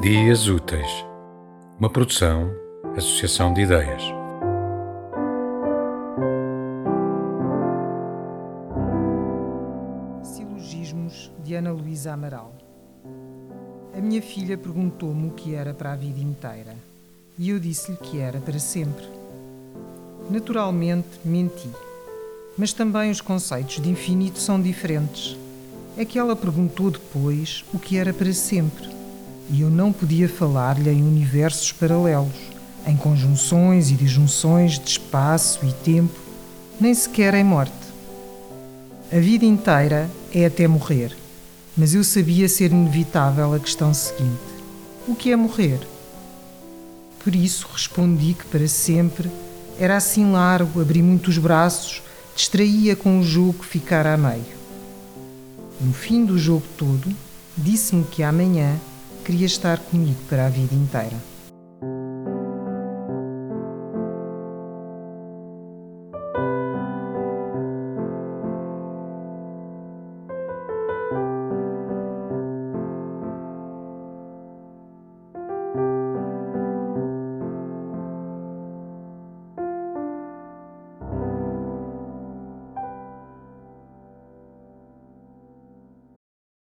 Dias Úteis, uma produção, associação de ideias. Silogismos de Ana Luísa Amaral. A minha filha perguntou-me o que era para a vida inteira e eu disse-lhe que era para sempre. Naturalmente, menti, mas também os conceitos de infinito são diferentes. É que ela perguntou depois o que era para sempre e eu não podia falar-lhe em universos paralelos, em conjunções e disjunções de espaço e tempo, nem sequer em morte. A vida inteira é até morrer, mas eu sabia ser inevitável a questão seguinte: o que é morrer? Por isso respondi que para sempre era assim largo, abri muitos braços, distraía com o jogo ficar a meio. No fim do jogo todo, disse-me que amanhã queria estar comigo para a vida inteira.